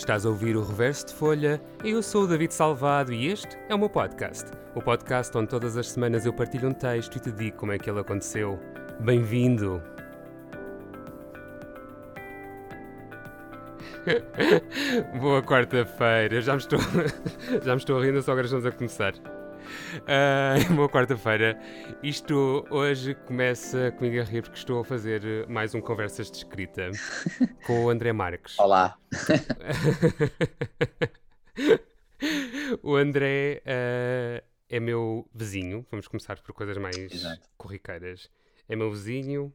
Estás a ouvir o Reverso de Folha, eu sou o David Salvado e este é o meu podcast. O podcast onde todas as semanas eu partilho um texto e te digo como é que ele aconteceu. Bem-vindo! Boa quarta-feira, já, me estou... já me estou rir, só agora estamos a começar. Uh, boa quarta-feira. Isto hoje começa comigo a rir porque estou a fazer mais um Conversas de Escrita com o André Marques. Olá. o André uh, é meu vizinho. Vamos começar por coisas mais Exato. corriqueiras. É meu vizinho.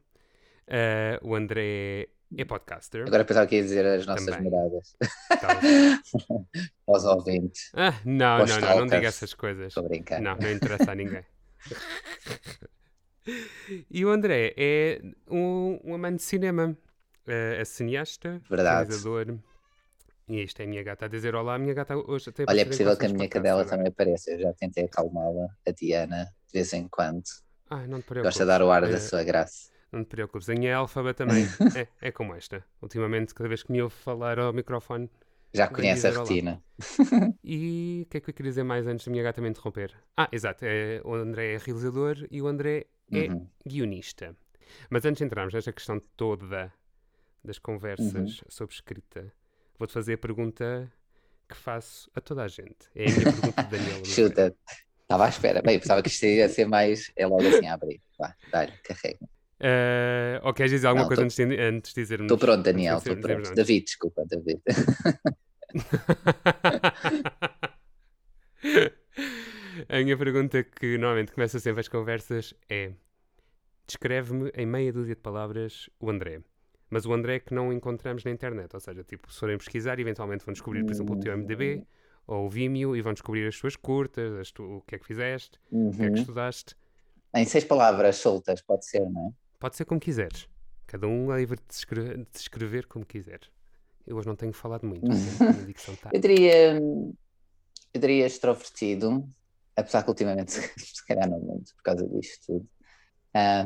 Uh, o André é podcaster. Agora pensava que ia dizer as nossas Também. moradas. Aos ouvintes. Ah, não, não, não, não diga essas coisas. Estou brincando. Não, não interessa a ninguém. e o André é um, um amante de cinema. É, é cineasta, Verdade. realizador. E esta é a minha gata a dizer olá. A minha gata hoje até Olha, é possível que a minha cadela também apareça. Eu já tentei acalmá-la, a Diana, de vez em quando. Ah, não te Gosta de dar o ar é... da sua graça. Não te preocupes, a minha Elfaba também é, é como esta. Ultimamente, cada vez que me ouve falar ao microfone. Já conhece a rotina. E o que é que eu queria dizer mais antes da minha gata me interromper? Ah, exato. É, o André é realizador e o André é uhum. guionista. Mas antes de entrarmos nesta questão toda das conversas uhum. sobre escrita, vou-te fazer a pergunta que faço a toda a gente. É a minha pergunta de Daniel. Chuta. Estava à espera. Bem, pensava que isto ia ser mais. É logo assim a abrir. Vá, dá-lhe, carrega. Uh, ou queres dizer alguma não, coisa tô... antes, de, antes de dizermos? Estou pronto, Daniel, estou pronto. David, desculpa, David. a minha pergunta que normalmente começa sempre as conversas é: descreve-me em meia dúzia de palavras o André. Mas o André que não encontramos na internet, ou seja, tipo, se forem pesquisar, eventualmente vão descobrir, por exemplo, o teu MDB hum. ou o Vimeo e vão descobrir as suas curtas, as tu, o que é que fizeste, uhum. o que é que uhum. estudaste. Em seis palavras soltas, pode ser, não é? Pode ser como quiseres. Cada um é livre de descrever, de descrever como quiser. Eu hoje não tenho falado muito. tá. eu, diria, eu diria extrovertido, apesar que ultimamente se calhar não muito por causa disto tudo.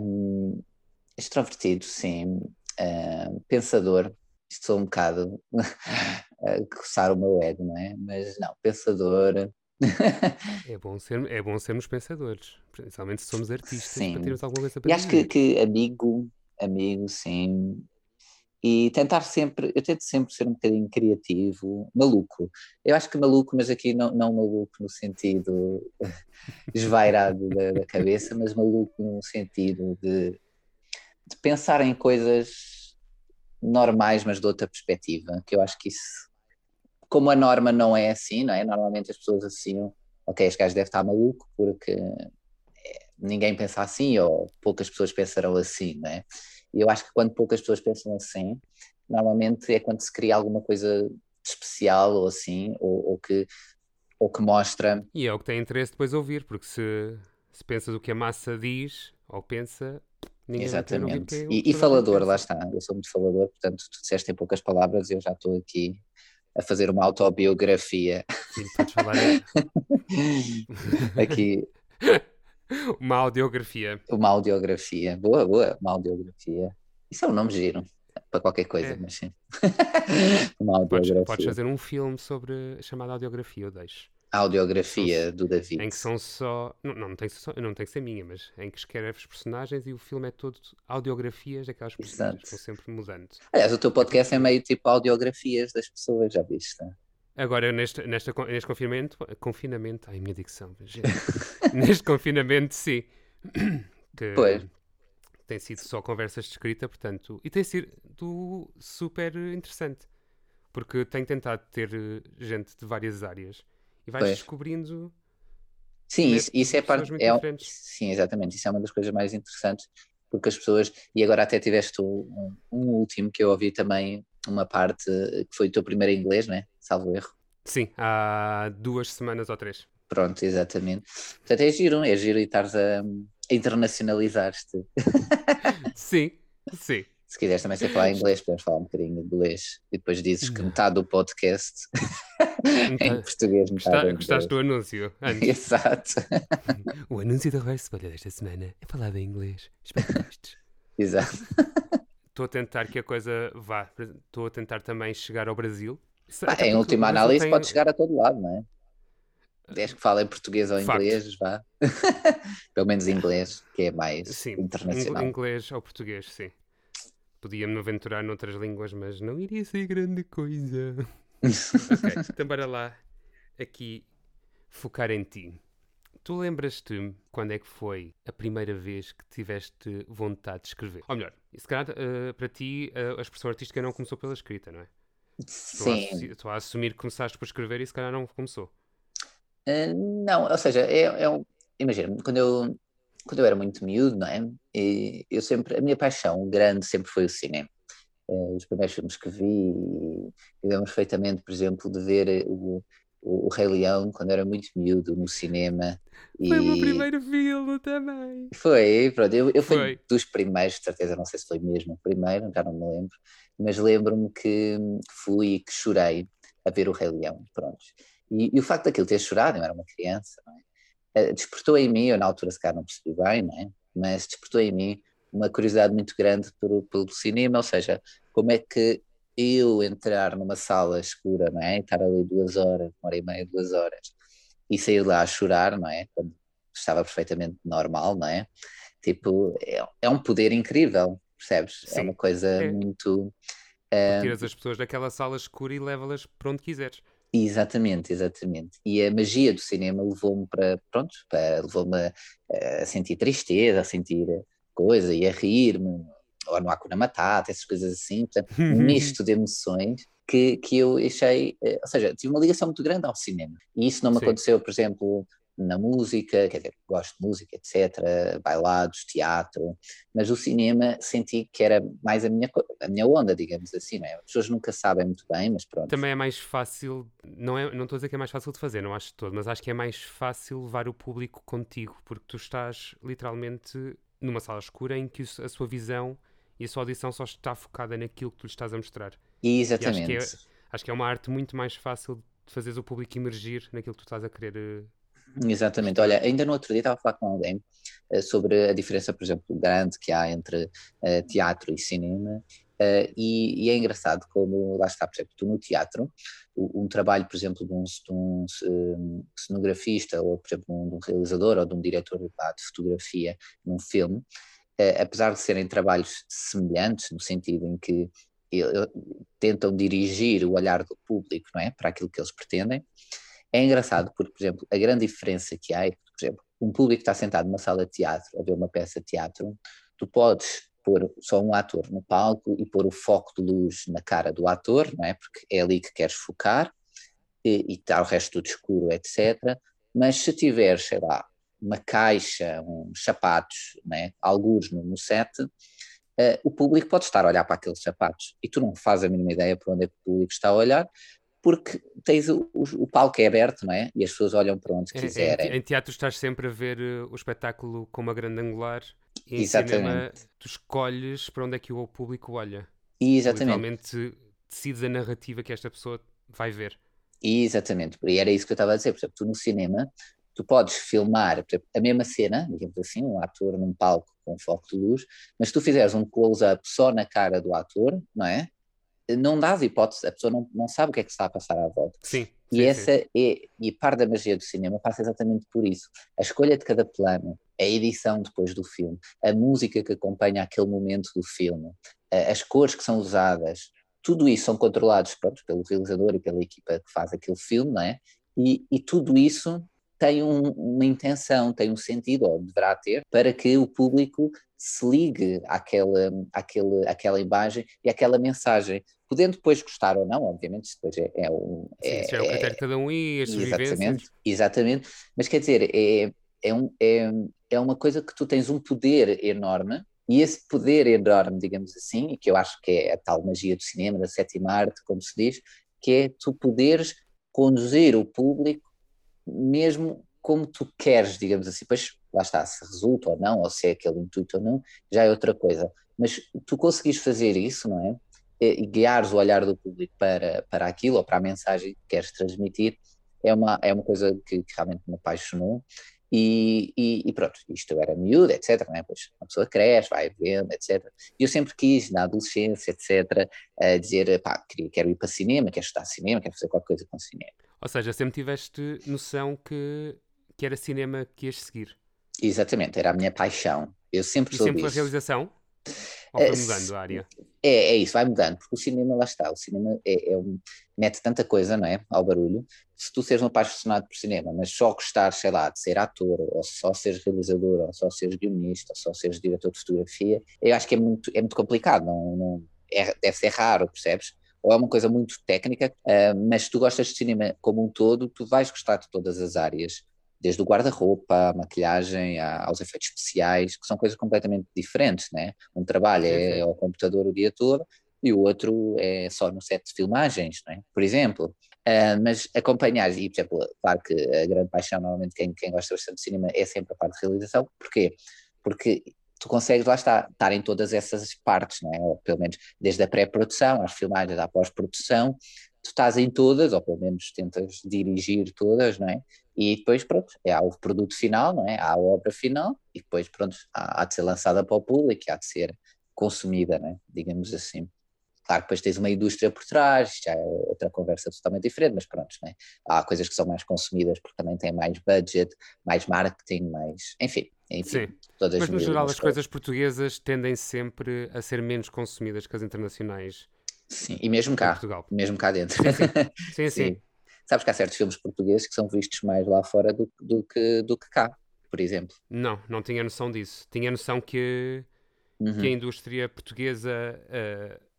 Um, extrovertido, sim. Um, pensador. Isto sou um bocado a coçar o meu ego, não é? Mas não, pensador, é, bom ser, é bom sermos pensadores, principalmente se somos artistas, sim. para termos alguma coisa para E acho que, que, amigo, amigo, sim. E tentar sempre, eu tento sempre ser um bocadinho criativo, maluco. Eu acho que maluco, mas aqui não, não maluco no sentido esvairado da, da, cabeça, mas maluco no sentido de, de pensar em coisas normais, mas de outra perspectiva, que eu acho que isso como a norma não é assim, não é? Normalmente as pessoas associam, ok, este gajo deve estar maluco porque eh, ninguém pensa assim ou poucas pessoas pensarão assim, não é? E eu acho que quando poucas pessoas pensam assim, normalmente é quando se cria alguma coisa especial ou assim, ou, ou que, ou que mostra. E é o que tem interesse depois ouvir, porque se, se pensas o que a massa diz ou pensa, ninguém Exatamente. E, e falador, lá está, eu sou muito falador, portanto, tu disseste em poucas palavras, eu já estou aqui a fazer uma autobiografia. Sim, podes falar. Aqui. Uma audiografia. Uma audiografia. Boa, boa. Uma audiografia. Isso é um nome giro. Para qualquer coisa, é. mas sim. uma audiografia. Podes, podes, fazer um filme sobre chamada audiografia, eu deixo. A audiografia do David. Em que são só. Não, não, tem, só, não tem que ser minha, mas em que escreves personagens e o filme é todo audiografias daquelas personagens. Estão sempre mudando. Aliás, o teu podcast é meio tipo audiografias das pessoas, já viste? Agora, neste, neste, neste confinamento. Confinamento. Ai, minha dicção. neste confinamento, sim. Que pois. Tem sido só conversas de escrita, portanto. E tem sido super interessante. Porque tenho tentado ter gente de várias áreas e vais pois. descobrindo. Sim, isso, isso é parte. É, sim, exatamente. Isso é uma das coisas mais interessantes, porque as pessoas. E agora até tiveste um, um último que eu ouvi também, uma parte que foi o teu primeiro inglês, né? Salvo erro. Sim, há duas semanas ou três. Pronto, exatamente. Portanto, é giro, é giro e estares a, a internacionalizar-te. sim, sim. Se quiseres também sei falar inglês, podemos falar um bocadinho de inglês e depois dizes que metade do podcast em português, metade Gosta, Gostaste do anúncio? Antes. Exato. o anúncio da Reverse Folha desta semana é falado em inglês. Espero que Exato. Estou a tentar que a coisa vá. Estou a tentar também chegar ao Brasil. Pá, em última análise tem... pode chegar a todo lado, não é? Desde que fala em português ou Facto. inglês, vá. Pelo menos inglês, que é mais sim, internacional. Inglês ou português, sim. Podia-me aventurar noutras línguas, mas não iria ser grande coisa. ok, então bora lá aqui focar em ti. Tu lembras-te quando é que foi a primeira vez que tiveste vontade de escrever? Ou melhor, se calhar uh, para ti uh, a expressão artística não começou pela escrita, não é? Sim. Estou a, a, assumir que começaste por escrever e se calhar não começou. Uh, não, ou seja, é, é um, imagina, quando eu, quando eu era muito miúdo, não é? E eu sempre, a minha paixão grande sempre foi o cinema. Uh, os primeiros filmes que vi, lembro perfeitamente, por exemplo, de ver o, o, o, Rei Leão quando era muito miúdo no cinema. Foi e... o meu primeiro filme também. Foi, pronto, eu, eu fui foi. dos primeiros, de certeza, não sei se foi mesmo o primeiro, já não me lembro, mas lembro-me que fui e que chorei a ver o Rei Leão, pronto. E, e, o facto daquilo ter chorado, eu era uma criança, é? Uh, despertou em mim, eu na altura se calhar não percebi bem, não é? mas despertou em mim uma curiosidade muito grande pelo, pelo cinema, ou seja, como é que eu entrar numa sala escura, não é? E estar ali duas horas, uma hora e meia, duas horas, e sair lá a chorar, não é? Quando estava perfeitamente normal, não é? Tipo, é, é um poder incrível, percebes? É Sim, é uma coisa é. muito. Uh, tiras as pessoas daquela sala escura e leva-las para onde quiseres. Exatamente, exatamente. E a magia do cinema levou-me para, pronto, levou-me a, a, sentir tristeza, a sentir coisa e a rir-me, ou no Hakuna Matata, essas coisas assim, portanto, um misto de emoções que, que eu achei, eh, ou seja, tive uma ligação muito grande ao cinema. E isso não me Sim. aconteceu, por exemplo, na música, quer dizer, gosto de música, etc., bailados, teatro, mas o cinema senti que era mais a minha, a minha onda, digamos assim, não é? As pessoas nunca sabem muito bem, mas pronto. Também é mais fácil, não, é, não estou a dizer que é mais fácil de fazer, não acho de todo, mas acho que é mais fácil levar o público contigo, porque tu estás literalmente numa sala escura em que a sua visão e a sua audição só está focada naquilo que tu lhe estás a mostrar. Exatamente. Acho que, é, acho que é uma arte muito mais fácil de fazeres o público emergir naquilo que tu estás a querer eh, Exatamente. Olha, ainda no outro dia estava a falar com alguém uh, sobre a diferença, por exemplo, grande que há entre uh, teatro e cinema. Uh, e, e, é engraçado como, lá está, por exemplo, tu no teatro, um, trabalho, por exemplo, de um, de um, um cenografista, ou por exemplo, de um realizador ou de um diretor de fotografia num filme, apesar de serem trabalhos semelhantes, no sentido em que tentam dirigir o olhar do público não é, para aquilo que eles pretendem, é engraçado porque, por exemplo, a grande diferença que há é que, por exemplo, um público está sentado numa sala de teatro a ver uma peça de teatro, tu podes pôr só um ator no palco e pôr o foco de luz na cara do ator, não é? Porque é ali que queres focar e, está o resto tudo escuro, etc. Mas se tiver, sei lá, uma caixa, uns sapatos, não é? alguns no, no set, uh, o público pode estar a olhar para aqueles sapatos e tu não fazes a mínima ideia para onde é que o público está a olhar, porque tens o, o, o, palco é aberto, não é? E as pessoas olham para onde quiserem. Em, em teatro estás sempre a ver uh, o espetáculo com uma grande angular e Exatamente. cinema tu escolhes para onde é que o público olha. Exatamente. Literalmente decides a narrativa que esta pessoa vai ver. Exatamente, e era isso que eu estava a dizer, por exemplo, tu no cinema, tu podes filmar exemplo, a mesma cena, digamos assim, um ator num palco com foco de luz, mas se tu fizeres um close-up só na cara do ator, não é? Não dás hipótese, a pessoa não, não sabe o que é que está a passar à volta. Sim. E sim, essa sim. é, e parte da magia do cinema passa exatamente por isso. A escolha de cada plano, a edição depois do filme, a música que acompanha aquele momento do filme, as cores que são usadas, tudo isso são controlados pronto, pelo realizador e pela equipa que faz aquele filme, não é? E, e tudo isso tem um, uma intenção, tem um sentido, ou deverá ter, para que o público se ligue àquela, àquele, àquela imagem e àquela mensagem. Podendo depois gostar ou não, obviamente, depois é, é um. É, Sim, é o critério de cada um e as suas exatamente, vivências. Exatamente, mas quer dizer, é, é, um, é, é uma coisa que tu tens um poder enorme e esse poder enorme, digamos assim, que eu acho que é a tal magia do cinema, da sétima arte, como se diz, que é tu poderes conduzir o público mesmo como tu queres, digamos assim. Pois lá está, se resulta ou não, ou se é aquele intuito ou não, já é outra coisa. Mas tu conseguis fazer isso, não é? E, guiares o olhar do público para, para aquilo ou para a mensagem que queres transmitir, é uma, é uma coisa que, que realmente me apaixonou. E, e, e, pronto, isto era miúdo, etc. Né? Pois uma pessoa cresce, vai vendo, etc. E eu sempre quis, na adolescência, etc., uh, dizer, pá, queria, quero ir para cinema, quero estudar cinema, quero fazer qualquer coisa com cinema. Ou seja, sempre tiveste noção que, que era cinema que ias seguir. Exatamente, era a minha paixão. Eu sempre e soube sempre a realização? Ou foi mudando a área? É, é isso, vai mudando, porque o cinema, lá está, o cinema é, é um, mete tanta coisa, não é, ao barulho, se tu seres um apaixonado por cinema, mas só gostares, sei lá, de ser ator, ou só seres realizador, ou só seres guionista, ou só seres diretor de fotografia, eu acho que é muito, é muito complicado, não, não é, deve ser raro, percebes? Ou é uma coisa muito técnica, uh, mas se tu gostas de cinema como um todo, tu vais gostar de todas as áreas desde o guarda-roupa, à maquilhagem, aos efeitos especiais, que são coisas completamente diferentes, né? Um trabalho é ao computador o dia todo e o outro é só no set de filmagens, né? por exemplo. Uh, mas acompanhar, e por exemplo, claro que a grande paixão, normalmente, quem, quem gosta bastante de cinema é sempre a parte de realização, porquê? Porque tu consegues lá estar, estar em todas essas partes, não é? Ou pelo menos desde a pré-produção, às filmagens, à pós-produção, tu estás em todas, ou pelo menos tentas dirigir todas, não é? E depois, pronto, é, há o produto final, não é? Há a obra final e depois, pronto, há, há de ser lançada para o público, há de ser consumida, né? digamos assim. Claro que depois tens uma indústria por trás, já é outra conversa totalmente diferente, mas pronto, né? há coisas que são mais consumidas porque também têm mais budget, mais marketing, mais. Enfim, enfim. Sim. mas no geral, as coisas portuguesas tendem sempre a ser menos consumidas que as internacionais. Sim, e mesmo cá, Portugal. mesmo cá dentro. Sim, sim. sim, sim. Sabes que há certos filmes portugueses que são vistos mais lá fora do, do, que, do que cá, por exemplo. Não, não tinha noção disso. Tinha noção que, uhum. que a indústria portuguesa. Uh,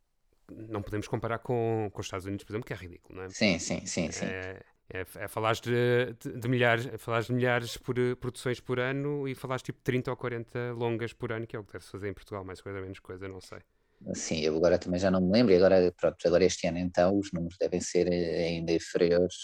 não podemos comparar com, com os Estados Unidos, por exemplo, que é ridículo, não é? Sim, sim, sim. sim. É, é, é falar de, de, de, milhares, é falar de milhares por uh, produções por ano e falar tipo 30 ou 40 longas por ano, que é o que deve-se fazer em Portugal, mais coisa menos coisa, não sei. Sim, eu agora também já não me lembro, e agora, pronto, agora este ano então os números devem ser eh, ainda inferiores,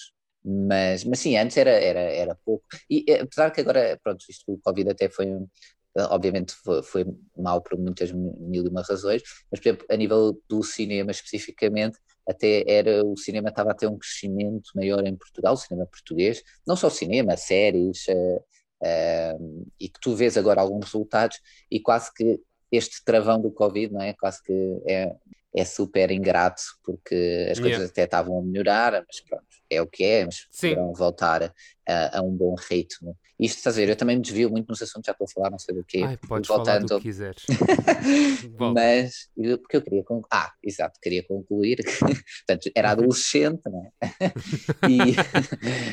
mas, mas sim, antes era, era, era pouco, e eh, apesar que agora, pronto, isto o Covid até foi, eh, obviamente foi, foi mal por muitas mil e uma razões, mas por exemplo, a nível do cinema especificamente, até era, o cinema estava a ter um crescimento maior em Portugal, o cinema português, não só o cinema, séries, uh, uh, e que tu vês agora alguns resultados, e quase que este travão do Covid, não é? Quase que é, é super ingrato, porque as coisas yeah. até estavam a melhorar, mas pronto, é o que é, mas poderão voltar a, a, um bom ritmo. Isto, estás a ver, eu também me desvio muito nos assuntos, já estou a falar, não sei do quê. Ai, podes voltando... falar do que quiseres. mas, porque eu queria concluir, ah, exato, queria concluir, portanto, era adolescente, não é? e,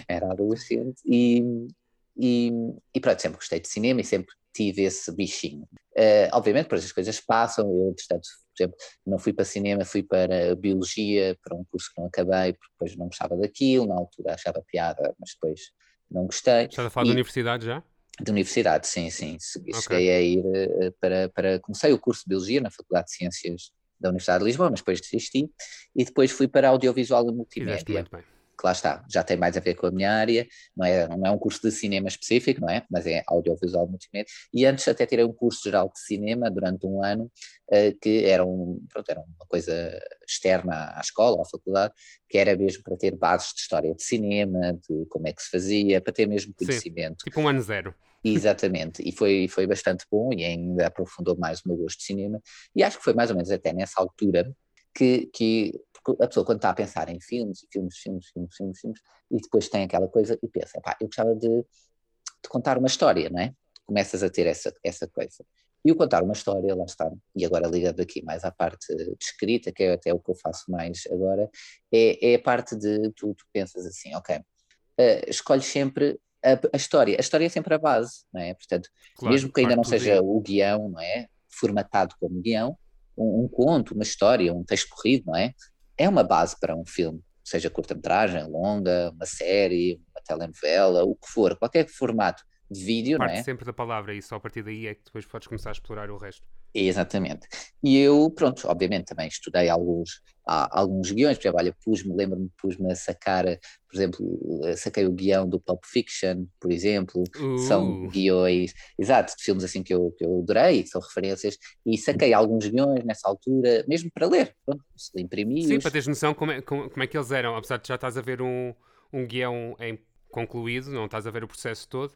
era adolescente e, e, e pronto, sempre gostei de cinema e sempre tive esse bichinho. Uh, obviamente, depois as coisas passam, eu, entretanto, por exemplo, não fui para cinema, fui para biologia, para um curso que não acabei, porque depois não gostava daquilo, na altura achava piada, mas depois não gostei. Estás a falar e, da universidade já? De universidade, sim, sim. Okay. Cheguei a ir uh, para, para. Comecei o curso de Biologia na Faculdade de Ciências da Universidade de Lisboa, mas depois desisti, e depois fui para Audiovisual e Multimédia. Fizeste muito bem lá está, já tem mais a ver com a minha área, não é, não é um curso de cinema específico, não é? Mas é audiovisual multimédia. E antes até tirei um curso geral de cinema durante um ano, uh, que era, um, pronto, era uma coisa externa à escola, à faculdade, que era mesmo para ter bases de história de cinema, de como é que se fazia, para ter mesmo conhecimento. Sim, tipo um ano zero. Exatamente, e foi, foi bastante bom e ainda aprofundou mais o meu gosto de cinema. E acho que foi mais ou menos até nessa altura que, que a pessoa quando está a pensar em filmes, filmes, filmes, filmes, filmes, filmes, e depois tem aquela coisa e pensa, pá, eu gostava de, de contar uma história, não é? Começas a ter essa, essa coisa. E o contar uma história, lá está, e agora ligado aqui mais à parte de escrita, que é até o que eu faço mais agora, é, é a parte de tu, tu pensas assim, ok, uh, escolhes sempre a, a, história, a história é sempre a base, não é? Portanto, claro, mesmo que ainda não seja o guião, não é? Formatado como guião, um, um, conto, uma história, um texto corrido, não é? é uma base para um filme, seja curta-metragem, longa, uma série, uma telenovela, o que for, qualquer formato vídeo, Parte não é? sempre da palavra e só a partir daí é que depois podes começar a explorar o resto. Exatamente. E eu, pronto, obviamente também estudei alguns, alguns guiões, por exemplo, olha, pus-me, lembro-me, pus-me a sacar, por exemplo, saquei o guião do Pulp Fiction, por exemplo, uh. são guiões, exato, de filmes assim que eu, que eu adorei, que são referências, e saquei alguns guiões nessa altura, mesmo para ler, pronto, imprimi Sim, para teres noção como é, como, como é que eles eram, apesar de já estás a ver um, um guião em concluído, não estás a ver o processo todo,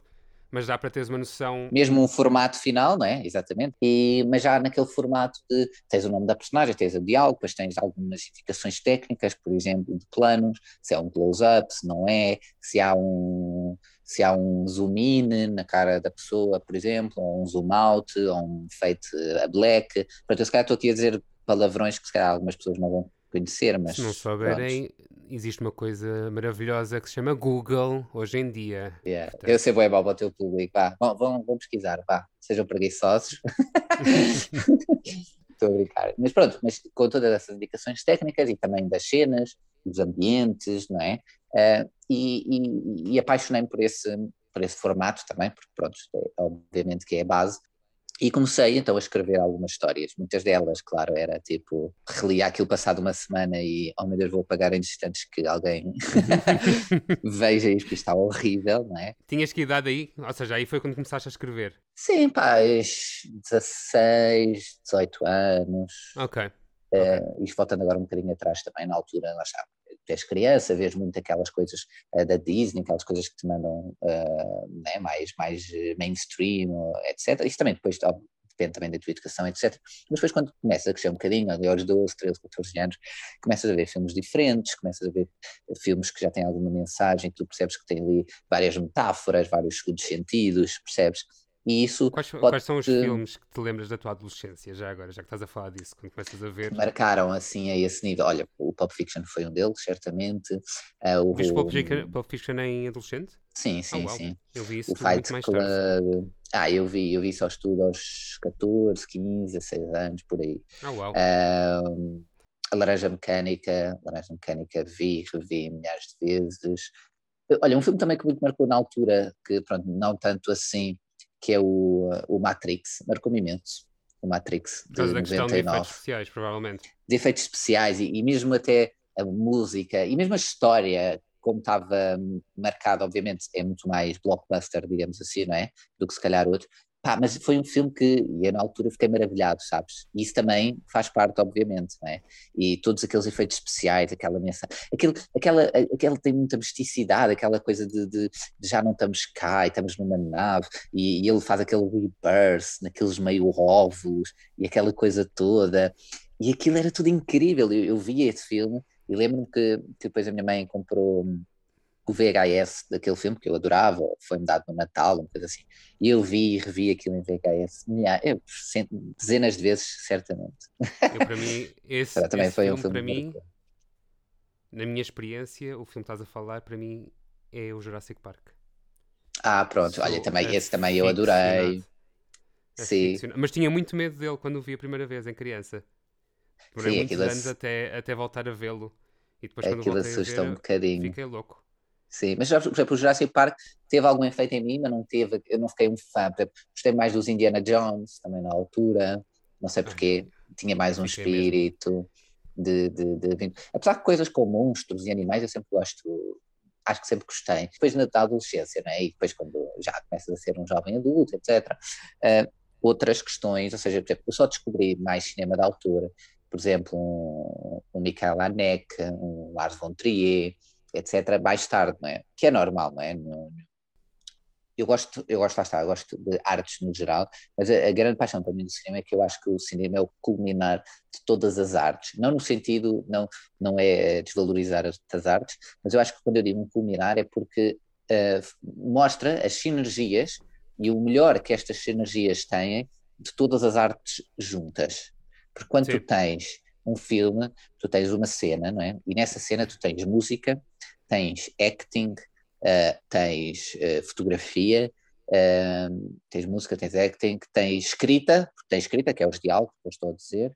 Mas dá para teres uma noção. Mesmo um formato final, não é? Exatamente. E, mas já naquele formato de tens o nome da personagem, tens o diálogo, depois tens algumas indicações técnicas, por exemplo, de planos, se é um close-up, se não é, se há um se há um zoom in na cara da pessoa, por exemplo, ou um zoom out, ou um fade a black. Portanto, eu se calhar estou aqui a dizer palavrões que se calhar algumas pessoas não vão conhecer, mas. Se não souberem, existe uma coisa maravilhosa que se chama Google hoje em dia. Yeah. Portanto... Eu sei bem mal para o teu público, vá, vão, vão, vão pesquisar, vá, sejam preguiçosos. Estou a brincar. Mas pronto, mas com todas essas indicações técnicas e também das cenas, dos ambientes, não é? Uh, e, e, e apaixonei-me por esse, por esse formato também, porque pronto, é, obviamente que é a base, e comecei então a escrever algumas histórias, muitas delas, claro, era tipo, relia aquilo passado uma semana e, oh meu Deus, vou apagar em instantes que alguém veja isto, que está horrível, não é? Tinhas que idade aí? Ou seja, aí foi quando começaste a escrever? Sim, pá, 16, 18 anos. Ok. Uh, okay. Isto voltando agora um bocadinho atrás também, na altura, lá está, és criança, vês muito aquelas coisas uh, da Disney, aquelas coisas que te mandam uh, né, mais, mais mainstream, etc. Isso também depois depende também da tua educação, etc. Mas depois quando começas a crescer um bocadinho, aos 12, 13, 14 anos, começas a ver filmes diferentes, começas a ver filmes que já têm alguma mensagem, que tu percebes que tem ali várias metáforas, vários segundos sentidos, percebes? E isso quais, quais são os filmes que te lembras da tua adolescência, já agora, já que estás a falar disso, quando começas a ver? Marcaram assim a esse nível. Olha, o Pulp Fiction foi um deles, certamente. Uh, o, Viste Fiction, Pulp Fiction em adolescente? Sim, sim, oh, sim. Eu vi isso o Fight muito Club. Tarde. Ah, eu vi, eu vi só estudo aos 14, 15, 16 anos, por aí. Oh, uau. Uh, a Laranja Mecânica, a Laranja Mecânica vi, revi milhares de vezes. Olha, um filme também que muito marcou na altura, que pronto, não tanto assim, que é o, o Matrix, marcou-me imenso. O Matrix de Por 99. de efeitos especiais, provavelmente. De efeitos especiais e, e mesmo até a música e mesmo a história, como estava marcado, obviamente, é muito mais blockbuster, digamos assim, não é? Do que se calhar outro. Pá, mas foi um filme que, e eu na altura fiquei maravilhado, sabes? E isso também faz parte, obviamente, não é? E todos aqueles efeitos especiais, aquela mensagem, aquilo, aquela, aquela tem muita misticidade, aquela coisa de, de, de já não estamos cá e estamos numa nave, e, e, ele faz aquele rebirth naqueles meio óvulos, e aquela coisa toda, e aquilo era tudo incrível. Eu, eu via esse filme e lembro-me que, que depois a minha mãe comprou o VHS daquele filme que eu adorava, foi-me dado no Natal, uma coisa assim. E eu vi e revi aquilo em VHS eu, dezenas de vezes, certamente. Eu, para mim, esse, também esse foi filme, um filme para mim, na minha experiência, o filme que estás a falar, para mim, é o Jurassic Park. Ah, pronto, Sou olha, também, esse também eu adorei. Sim. Mas tinha muito medo dele quando o vi a primeira vez em criança. Demorei Sim, muitos anos até, até voltar a vê-lo. E depois quando aquilo voltei assusta a ver, um bocadinho. Fiquei louco. Sim, mas por exemplo, o Jurassic Park teve algum efeito em mim, mas não teve, eu não fiquei um fã. Exemplo, gostei mais dos Indiana Jones, também na altura, não sei porquê, tinha mais um espírito de, de, de, Apesar de coisas com monstros e animais, eu sempre gosto, acho que sempre gostei. Depois na adolescência, né? e depois quando já começas a ser um jovem adulto, etc. Uh, outras questões, ou seja, por exemplo, eu só descobri mais cinema da altura, por exemplo, um, um Michael Haneke, um Lars von Trier, etc., mais tarde, não é? Que é normal, não é? eu gosto, eu gosto, lá está, eu gosto de artes no geral, mas a, a, grande paixão para mim do cinema é que eu acho que o cinema é o culminar de todas as artes, não no sentido, não, não é desvalorizar as artes, mas eu acho que quando eu digo culminar é porque uh, mostra as sinergias e o melhor que estas sinergias têm de todas as artes juntas. Porque quando Sim. tu tens um filme, tu tens uma cena, não é? E nessa cena tu tens música, tens acting, uh, tens uh, fotografia, uh, tens música, tens acting, tens escrita, tens escrita, que é os diálogos que eu estou a dizer,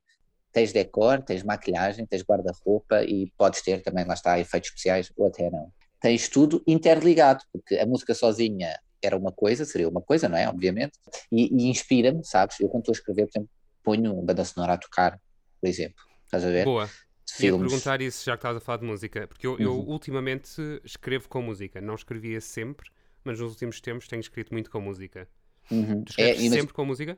tens decor, tens maquilhagem, tens guarda-roupa e podes ter também, lá está, efeitos especiais ou até não. Tens tudo interligado, porque a música sozinha era uma coisa, seria uma coisa, não é? Obviamente, e, e inspira-me, sabes? Eu quando estou a escrever, por exemplo, ponho uma banda sonora a tocar, por exemplo, estás a ver? Boa. Ia perguntar isso já que estás a falar de música, porque eu, uhum. eu, ultimamente escrevo com música, não escrevia sempre, mas nos últimos tempos tenho escrito muito com música. Uhum. Tu escreves é, sempre com música?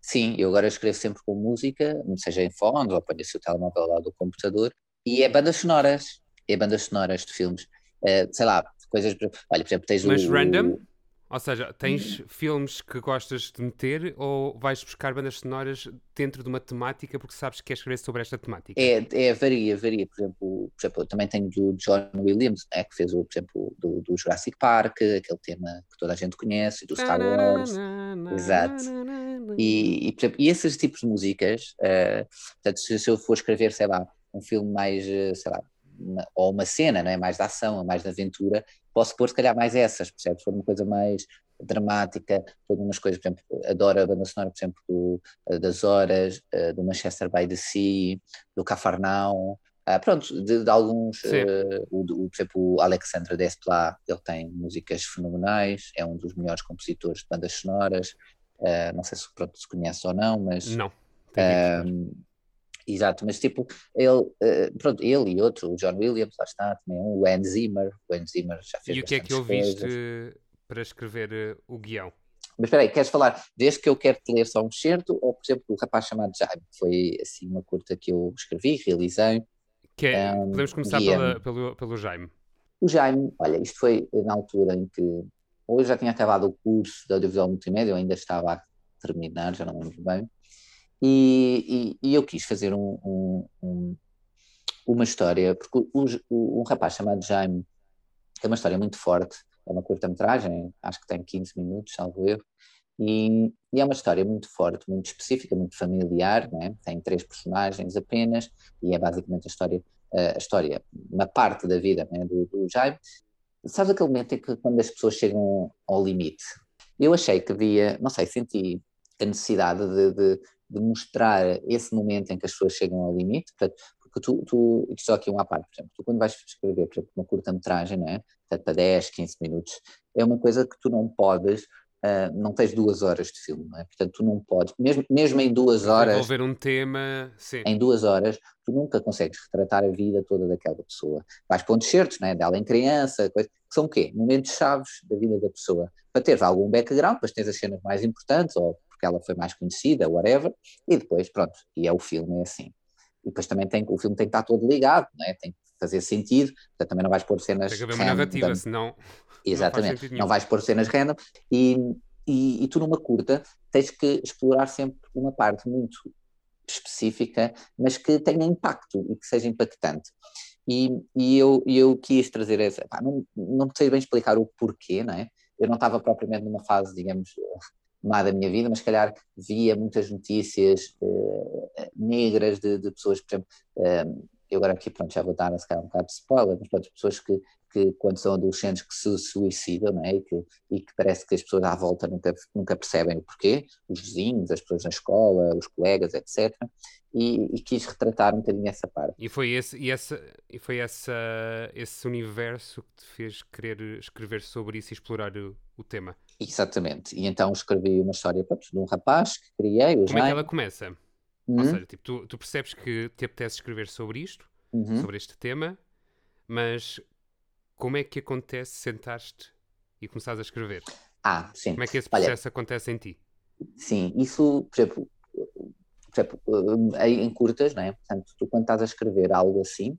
Sim, eu agora escrevo sempre com música, seja em fones ou ponho-se o telemóvel lá do computador, e é bandas sonoras, é bandas sonoras de filmes, uh, sei lá, coisas, olha, por exemplo, tens mas o... Mas random? Ou seja, tens filmes que gostas de meter ou vais buscar bandas sonoras dentro de uma temática porque sabes que queres escrever sobre esta temática? É, é varia, varia. Por exemplo, por exemplo, eu também tenho do John Williams, é, que fez o, por exemplo, do, do Jurassic Park, aquele tema que toda a gente conhece, do Star Wars. Exato. E, e, por exemplo, e esses tipos de músicas, uh, portanto, se, se eu for escrever, sei lá, um filme mais, eh, sei lá, uma, ou uma cena, não é? mais de ação, mais de aventura, posso pôr se calhar mais essas, percebes? For uma coisa mais dramática, pôr umas coisas, por exemplo, adoro a banda sonora, por exemplo, do, eh, das Horas, uh, do Manchester by the Sea, do Cafarnaum, uh, pronto, de, de alguns, uh, o, o, por exemplo, o Alexandre Desplat, ele tem músicas fenomenais, é um dos melhores compositores de bandas sonoras, não sei se, pronto, se conhece ou não, mas... Não. Exato, mas tipo, ele, uh, pronto, ele e outro, o John Williams, lá está, também um, o Anne Zimmer, o Anne Zimmer já fez E o que é que ouviste para escrever uh, o guião? Mas espera aí, queres falar desde que eu quero te ler só um certo ou, por exemplo, o rapaz chamado Jaime? Foi assim uma curta que eu escrevi, realizei. Que é, um, podemos começar pela, pelo, pelo Jaime. O Jaime, olha, isto foi na altura em que ou eu já tinha acabado o curso de audiovisual multimédia, eu ainda estava a terminar, já não lembro bem, e, e, eu quis fazer um, um, um, uma história, porque um rapaz chamado Jaime é uma história muito forte, é uma curta-metragem, acho que tem 15 minutos, salvo erro, e, e, é uma história muito forte, muito específica, muito familiar, né? tem três personagens apenas, e é basicamente a história, a história uma parte da vida né, do, do Jaime. Sabes aquele momento em que quando as pessoas chegam ao limite? Eu achei que havia, não sei, senti a necessidade de, de, de mostrar esse momento em que as pessoas chegam ao limite, portanto, porque tu, tu só aqui uma parte, por exemplo, tu quando vais escrever, por exemplo, uma curta-metragem, não é? Portanto, para 10, 15 minutos, é uma coisa que tu não podes, uh, não tens duas horas de filme, é? Portanto, tu não podes, mesmo, mesmo em duas horas... Desenvolver um tema, sim. Em duas horas, tu nunca consegues retratar a vida toda daquela pessoa. Vais pontos certos, não é? Dela em criança, coisa, que são o quê? Momentos chaves da vida da pessoa. Para teres algum background, depois tens as cenas mais importantes, ou porque ela foi mais conhecida, whatever, e depois, pronto, e é o filme, é assim. E depois também tem, o filme tem que estar todo ligado, não é? tem que fazer sentido, portanto também não vais pôr cenas... Tem que haver uma narrativa, senão... Exatamente, não, não vais pôr cenas random, e, e, e tu numa curta tens que explorar sempre uma parte muito específica, mas que tenha impacto e que seja impactante. E, e eu, eu quis trazer essa. Pá, não, não sei bem explicar o porquê, não é? Eu não estava propriamente numa fase, digamos, má da minha vida, mas se calhar via muitas notícias uh, negras de, de, pessoas, por exemplo, uh, eu agora aqui pronto, já vou dar se calhar um bocado de spoiler, mas pronto, pessoas que, que quando são adolescentes que se suicidam, não é? E que, e que parece que as pessoas à volta nunca, nunca percebem o porquê, os vizinhos, as pessoas na escola, os colegas, etc. E, e, quis retratar um bocadinho essa parte. E foi esse, e essa, e foi essa, esse universo que te fez querer escrever sobre isso e explorar o, o tema? Exatamente. E então escrevi uma história pronto, de um rapaz que criei. Como Jaime. é que ela começa? Uhum. Ou seja, tipo, tu, tu, percebes que te apetece escrever sobre isto, uhum. sobre este tema, mas como é que acontece sentar-te e começares a escrever? Ah, sim. Como é que esse processo Olha, acontece em ti? Sim, isso, por exemplo, por exemplo em curtas, não é? Portanto, tu quando estás a escrever algo assim,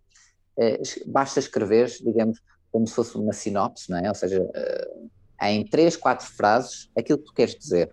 é, basta escrever, digamos, como se fosse uma sinopse, não é? Ou seja, em três, quatro frases aquilo que tu queres dizer.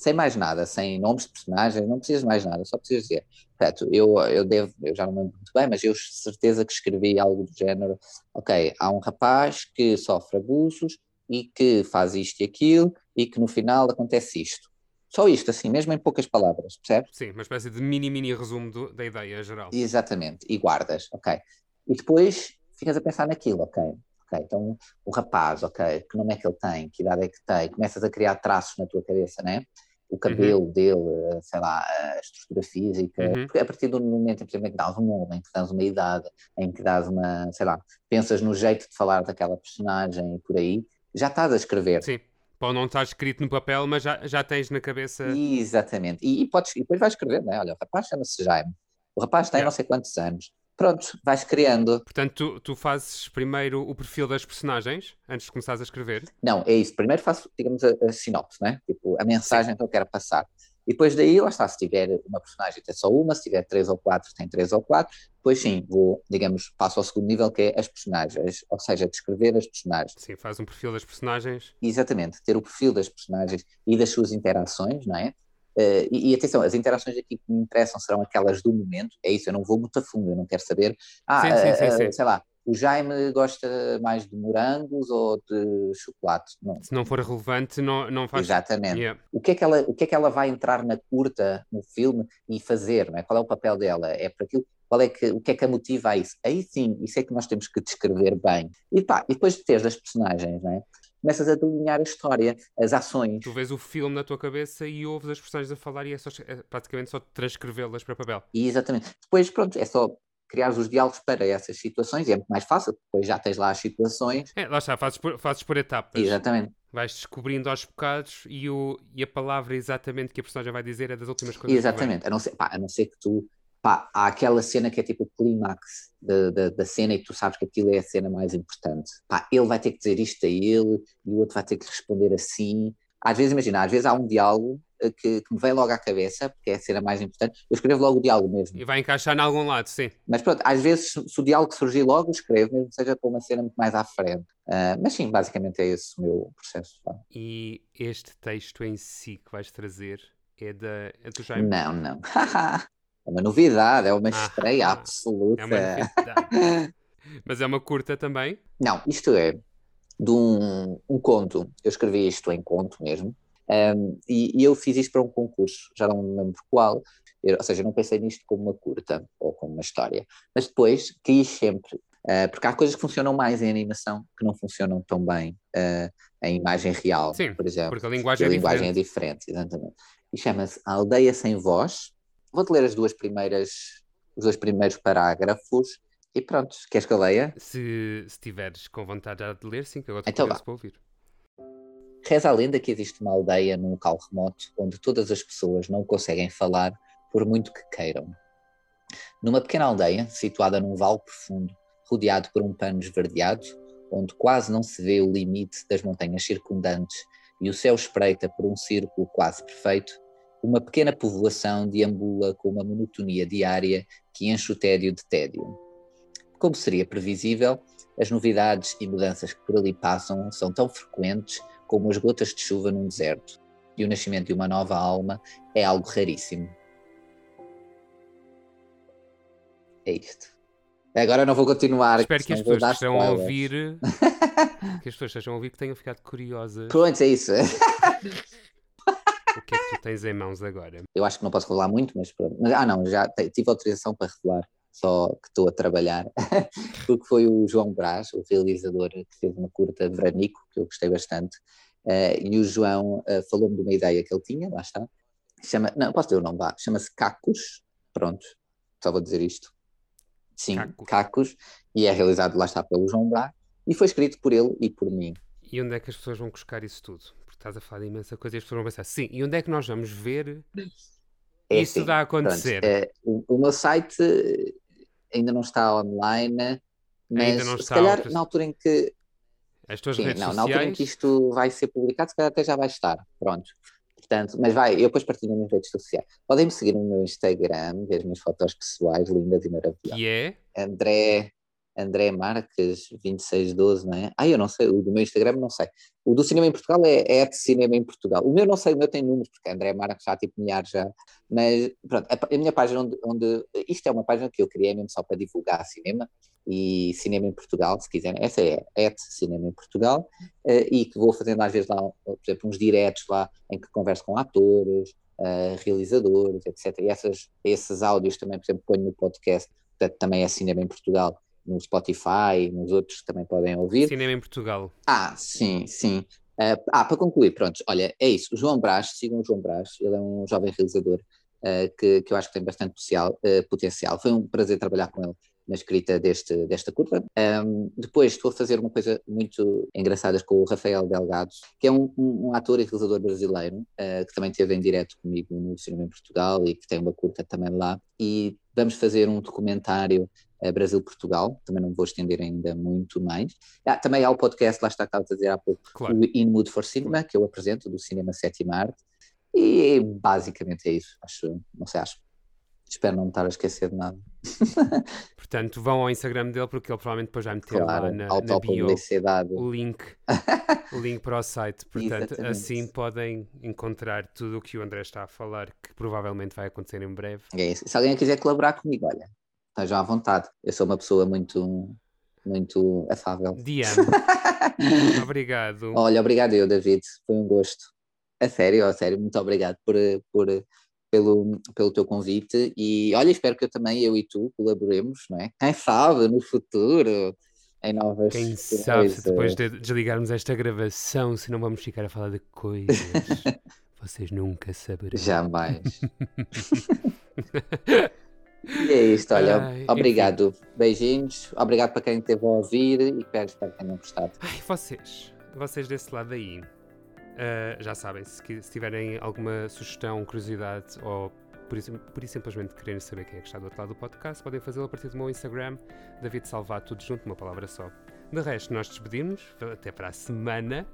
Sem mais nada, sem nomes de personagens, não precisas mais nada, só precisas dizer. Portanto, eu, eu devo, eu já não me lembro muito bem, mas eu certeza que escrevi algo do género, ok, há um rapaz que sofre abusos e que faz isto e aquilo e que no final acontece isto. Só isto, assim, mesmo em poucas palavras, percebes? Sim, uma espécie de mini, mini resumo do, da ideia geral. Exatamente, e guardas, ok. E depois ficas a pensar naquilo, ok ok, então o rapaz, ok, que nome é que ele tem, que idade é que tem, começas a criar traços na tua cabeça, né? O cabelo uhum. dele, sei lá, a estrutura física, uhum. porque a partir do momento em que dás um nome, em que dás uma idade, em que dás uma, sei lá, pensas no jeito de falar daquela personagem e por aí, já estás a escrever. Sim. Pode não estar escrito no papel, mas já, já tens na cabeça. Exatamente. E, e, podes, e depois vais escrever, né? Olha, o rapaz chama-se Jaime. O rapaz tem yeah. não sei quantos anos pronto, vais criando. Portanto, tu, tu, fazes primeiro o perfil das personagens antes de começares a escrever? Não, é isso. Primeiro faço, digamos, a, a sinopse, né? Tipo, a mensagem que eu quero passar. E depois daí, lá está, se tiver uma personagem tem só uma, se tiver três ou quatro tem três ou quatro, depois sim, vou, digamos, passo ao segundo nível que é as personagens, ou seja, descrever as personagens. Sim, faz um perfil das personagens. Exatamente, ter o perfil das personagens e das suas interações, não é? Uh, e, e, atenção, as interações aqui que me interessam serão aquelas do momento, é isso, eu não vou muito a fundo, eu não quero saber, ah, sim, sim, sim, uh, sei lá, o Jaime gosta mais de morangos ou de chocolate? Não. Se não for relevante, não, não faz... Exatamente. Yeah. O, que é que ela, o que é que ela vai entrar na curta, no filme, e fazer? Não é? Qual é o papel dela? É para aquilo qual é que, o que é que a motiva a isso? Aí sim, isso é que nós temos que descrever bem. E pá, e depois de teres as personagens, não é? Começas a delinear a história, as ações. Tu vês o filme na tua cabeça e ouves as personagens a falar e é, só, é praticamente só transcrevê-las para papel. E exatamente. Depois, pronto, é só criar os diálogos para essas situações e é muito mais fácil, depois já tens lá as situações. É, lá está, fazes por, fazes por etapas. Exatamente. Vais descobrindo aos bocados e, o, e a palavra exatamente que a personagem vai dizer é das últimas coisas. Exatamente, a não, ser, pá, a não ser que tu. Pá, há aquela cena que é tipo o clímax da, da, da, cena e tu sabes que aquilo é a cena mais importante. Pá, ele vai ter que dizer isto a ele e o outro vai ter que responder assim. Às vezes, imagina, às vezes há um diálogo que, que, me vem logo à cabeça, porque é a cena mais importante, eu escrevo logo o diálogo mesmo. E vai encaixar em algum lado, sim. Mas pronto, às vezes se o diálogo surgir logo, escrevo, mesmo que seja para uma cena muito mais à frente. Uh, mas sim, basicamente é esse o meu processo. E este texto em si que vais trazer é, da, é do Jaime? Não, não. é uma novidade, é uma ah, estreia ah, absoluta. É uma mas é uma curta também? Não, isto é de um, um conto. Eu escrevi isto em conto mesmo. Um, e, e, eu fiz isto para um concurso, já não me lembro qual, eu, ou seja, não pensei nisto como uma curta ou como uma história, mas depois quis sempre, uh, porque há coisas que funcionam mais em animação que não funcionam tão bem uh, em imagem real, Sim, por exemplo. Porque a linguagem, a é, linguagem diferente. é diferente. exatamente. E chama-se Aldeia Sem Voz. Vou-te ler as duas primeiras, os dois primeiros parágrafos e pronto, queres que eu leia? Se, se tiveres com vontade de ler, sim, que agora então, para ouvir. Reza a lenda que existe uma aldeia num local remoto onde todas as pessoas não conseguem falar por muito que queiram. Numa pequena aldeia, situada num vale profundo, rodeado por um pano esverdeado, onde quase não se vê o limite das montanhas circundantes e o céu espreita por um círculo quase perfeito, uma pequena povoação deambula com uma monotonia diária que enche o tédio de tédio. Como seria previsível, as novidades e mudanças que por ali passam são tão frequentes como as gotas de chuva num deserto, e o nascimento de uma nova alma é algo raríssimo. É isto. Agora não vou continuar. Espero que as pessoas que estão a ouvir que as pessoas estejam a ouvir que tenham ficado curiosas. Pronto, é isso. o que é que tu tens em mãos agora? Eu acho que não posso revelar muito, mas pronto. ah, não, já tive autorização para revelar, só que estou a trabalhar. Porque foi o João Brás, o realizador, que fez uma curta de Veranico, que eu gostei bastante, Uh, e o João uh, falou-me de uma ideia que ele tinha, lá está. Chama, não, posso ter o nome, vá. Chama-se Cacos. Pronto, só vou dizer isto. Sim, Cacos. Cacos. E é realizado, lá está, pelo João Brá. E foi escrito por ele e por mim. E onde é que as pessoas vão buscar isso tudo? Estás a falar de imensa coisa e as pessoas vão pensar, sim, e onde é que nós vamos ver é isso assim, dá a acontecer? Pronto, é, o, o, meu site ainda não está online, mas se calhar na altura em que as tuas Sim, redes não, sociais? na altura em que isto vai ser publicado, se calhar até já vai estar. Pronto. Portanto, mas vai, eu depois partilho nas minhas redes sociais. Podem me seguir no meu Instagram, ver as minhas fotos pessoais lindas e maravilhosas. Que é? André, André Marques, 2612, não é? Ah, eu não sei, o do meu Instagram não sei. O do Cinema em Portugal é, é de Cinema em Portugal. O meu não sei, o meu tem números, porque André Marques já tipo milhares já. Mas pronto, a, a minha página onde, onde, Isto é uma página que eu criei mesmo só para divulgar cinema e Cinema em Portugal, se quiserem. Essa é a Cinema em Portugal uh, e que vou fazendo às vezes lá, por exemplo, uns diretos lá em que converso com atores, uh, realizadores, etc. E essas, esses áudios também, por exemplo, ponho no podcast, portanto, também é Cinema em Portugal, no Spotify, nos outros também podem ouvir. Cinema em Portugal. Ah, sim, sim. Uh, ah, para concluir, pronto, olha, é isso. O João Brás, sigam o João Brás, ele é um jovem realizador uh, que, que eu acho que tem bastante potencial, uh, potencial. Foi um prazer trabalhar com ele na escrita deste, desta curta. Um, depois estou a fazer uma coisa muito engraçada com o Rafael Delgado, que é um, um, um ator e realizador brasileiro, uh, que também esteve em direto comigo no cinema em Portugal e que tem uma curta também lá. E vamos fazer um documentário uh, Brasil-Portugal, também não vou estender ainda muito mais. Ah, também há o podcast, lá está, a dizer há pouco, claro. o In Mood for Cinema, que eu apresento, do Cinema Sétima Arte. E basicamente é isso, acho, não sei, acho. Espero não me estar a esquecer de nada. Portanto, vão ao Instagram dele porque ele provavelmente depois vai meter Claro, lá na, na bio o link, o link para o site. Portanto, Exatamente. assim podem encontrar tudo o que o André está a falar, que provavelmente vai acontecer em breve. É isso. Se alguém quiser colaborar comigo, olha, estejam à vontade. Eu sou uma pessoa muito, muito afável. DM, obrigado. Olha, obrigado eu, David. Foi um gosto. A sério, a sério, muito obrigado por, por, pelo, pelo teu convite. E olha, espero que eu também, eu e tu, colaboremos, não é? Quem sabe no futuro, em novas Quem sabe se depois coisas. de desligarmos esta gravação, se não vamos ficar a falar de coisas. Vocês nunca saberão. Jamais. E é isto, olha, Ai, obrigado. Beijinhos, obrigado para quem esteve a ouvir e espero, espero que tenham gostado. Ai, vocês, vocês desse lado aí, ah, já sabem, se, se tiverem alguma sugestão, curiosidade ou por por isso simplesmente quererem saber quem é que está do outro lado do podcast, podem fazê-lo a partir do meu Instagram, David Salvato, tudo junto, uma palavra só. De resto, nós despedimos, até para a semana.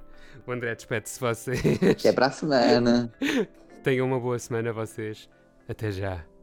O André despede-se vocês. Até para a semana. Tenham uma boa semana vocês. Até já.